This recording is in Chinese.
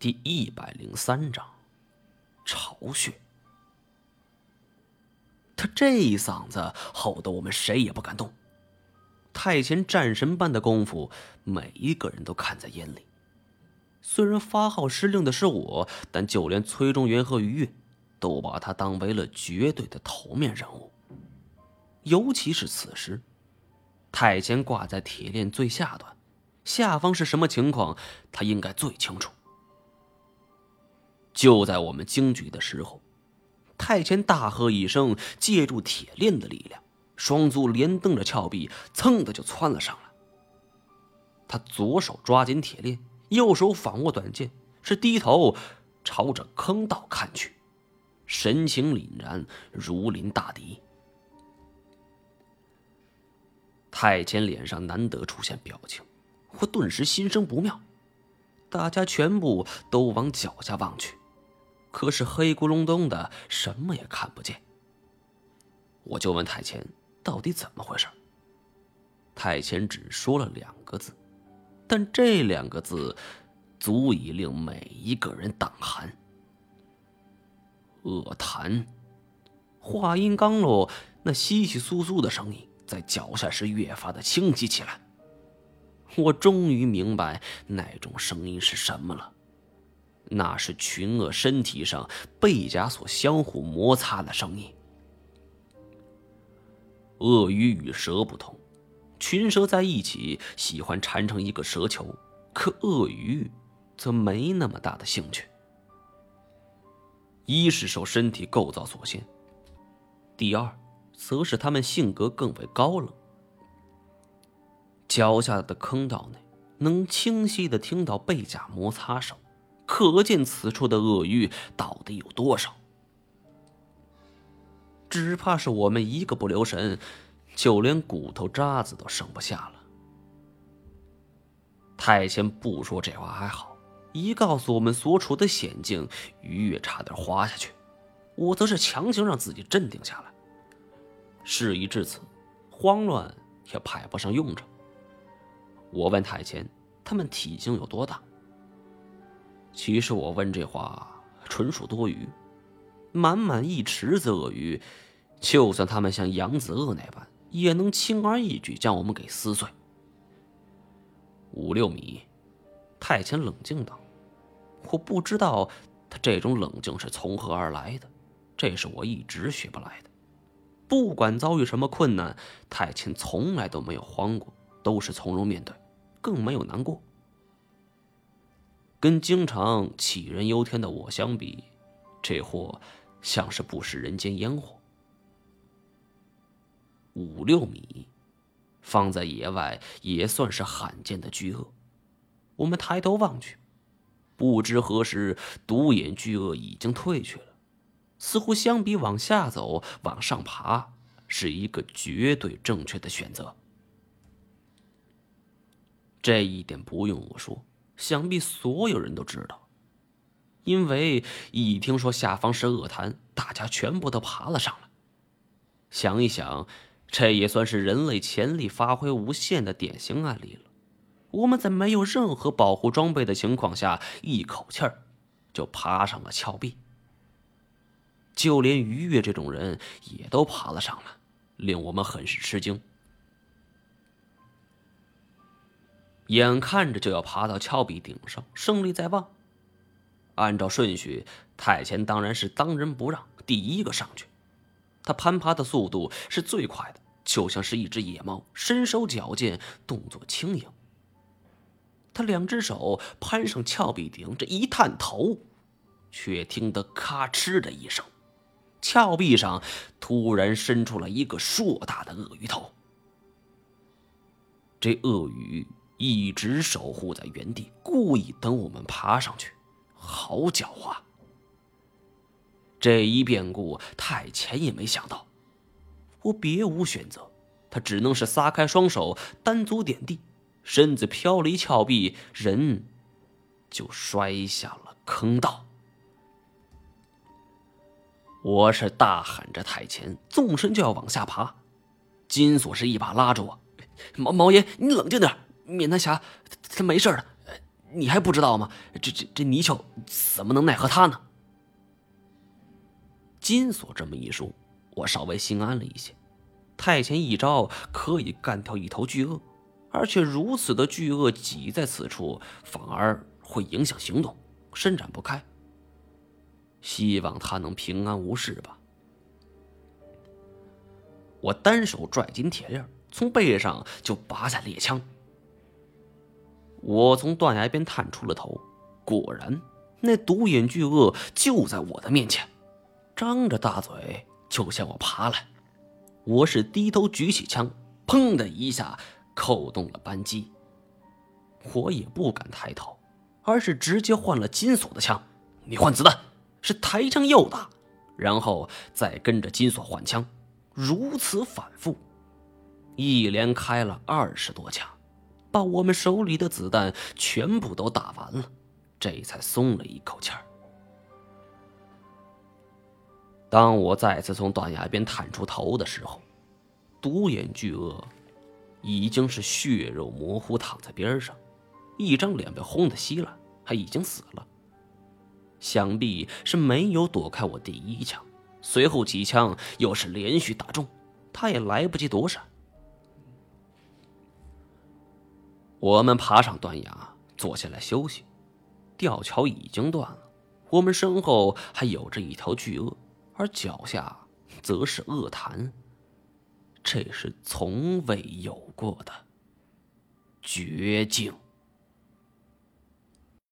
第一百零三章，巢穴。他这一嗓子吼得我们谁也不敢动。太前战神般的功夫，每一个人都看在眼里。虽然发号施令的是我，但就连崔中原和于越，都把他当为了绝对的头面人物。尤其是此时，太前挂在铁链最下端，下方是什么情况，他应该最清楚。就在我们惊惧的时候，太前大喝一声，借助铁链的力量，双足连蹬着峭壁，噌的就窜了上来。他左手抓紧铁链，右手反握短剑，是低头朝着坑道看去，神情凛然，如临大敌。太监脸上难得出现表情，我顿时心生不妙。大家全部都往脚下望去，可是黑咕隆咚的，什么也看不见。我就问太前到底怎么回事。太前只说了两个字，但这两个字足以令每一个人胆寒。恶谈。话音刚落，那稀稀疏疏的声音。在脚下是越发的清晰起来。我终于明白那种声音是什么了，那是群鳄身体上背甲所相互摩擦的声音。鳄鱼与蛇不同，群蛇在一起喜欢缠成一个蛇球，可鳄鱼则没那么大的兴趣。一是受身体构造所限，第二。则是他们性格更为高冷。脚下的坑道内，能清晰的听到背甲摩擦声，可见此处的鳄鱼到底有多少。只怕是我们一个不留神，就连骨头渣子都剩不下了。太监不说这话还好，一告诉我们所处的险境，鱼也差点滑下去。我则是强行让自己镇定下来。事已至此，慌乱也派不上用场。我问太监：“他们体型有多大？”其实我问这话纯属多余。满满一池子鳄鱼，就算他们像扬子鳄那般，也能轻而易举将我们给撕碎。五六米，太监冷静道：“我不知道他这种冷静是从何而来的，这是我一直学不来的。”不管遭遇什么困难，太清从来都没有慌过，都是从容面对，更没有难过。跟经常杞人忧天的我相比，这货像是不食人间烟火。五六米，放在野外也算是罕见的巨鳄。我们抬头望去，不知何时独眼巨鳄已经退去了。似乎相比往下走，往上爬是一个绝对正确的选择。这一点不用我说，想必所有人都知道。因为一听说下方是恶潭，大家全部都爬了上来。想一想，这也算是人类潜力发挥无限的典型案例了。我们在没有任何保护装备的情况下，一口气儿就爬上了峭壁。就连于越这种人也都爬了上来，令我们很是吃惊。眼看着就要爬到峭壁顶上，胜利在望。按照顺序，太前当然是当仁不让，第一个上去。他攀爬的速度是最快的，就像是一只野猫，身手矫健，动作轻盈。他两只手攀上峭壁顶，这一探头，却听得咔哧的一声。峭壁上突然伸出了一个硕大的鳄鱼头。这鳄鱼一直守护在原地，故意等我们爬上去，好狡猾。这一变故，太前也没想到。我别无选择，他只能是撒开双手，单足点地，身子飘离峭壁，人就摔下了坑道。我是大喊着太前，纵身就要往下爬。金锁是一把拉着我：“毛毛爷，你冷静点，面南侠他没事的，你还不知道吗？这这这泥鳅怎么能奈何他呢？金锁这么一说，我稍微心安了一些。太前一招可以干掉一头巨鳄，而且如此的巨鳄挤在此处，反而会影响行动，伸展不开。希望他能平安无事吧。我单手拽紧铁链，从背上就拔下猎枪。我从断崖边探出了头，果然，那独眼巨鳄就在我的面前，张着大嘴就向我爬来。我是低头举起枪，砰的一下扣动了扳机。我也不敢抬头，而是直接换了金锁的枪。你换子弹，是抬枪又打，然后再跟着金锁换枪，如此反复，一连开了二十多枪。把我们手里的子弹全部都打完了，这才松了一口气儿。当我再次从断崖边探出头的时候，独眼巨鳄已经是血肉模糊，躺在边上，一张脸被轰得稀烂，还已经死了。想必是没有躲开我第一枪，随后几枪又是连续打中，他也来不及躲闪。我们爬上断崖，坐下来休息。吊桥已经断了，我们身后还有着一条巨鳄，而脚下则是鳄潭。这是从未有过的绝境。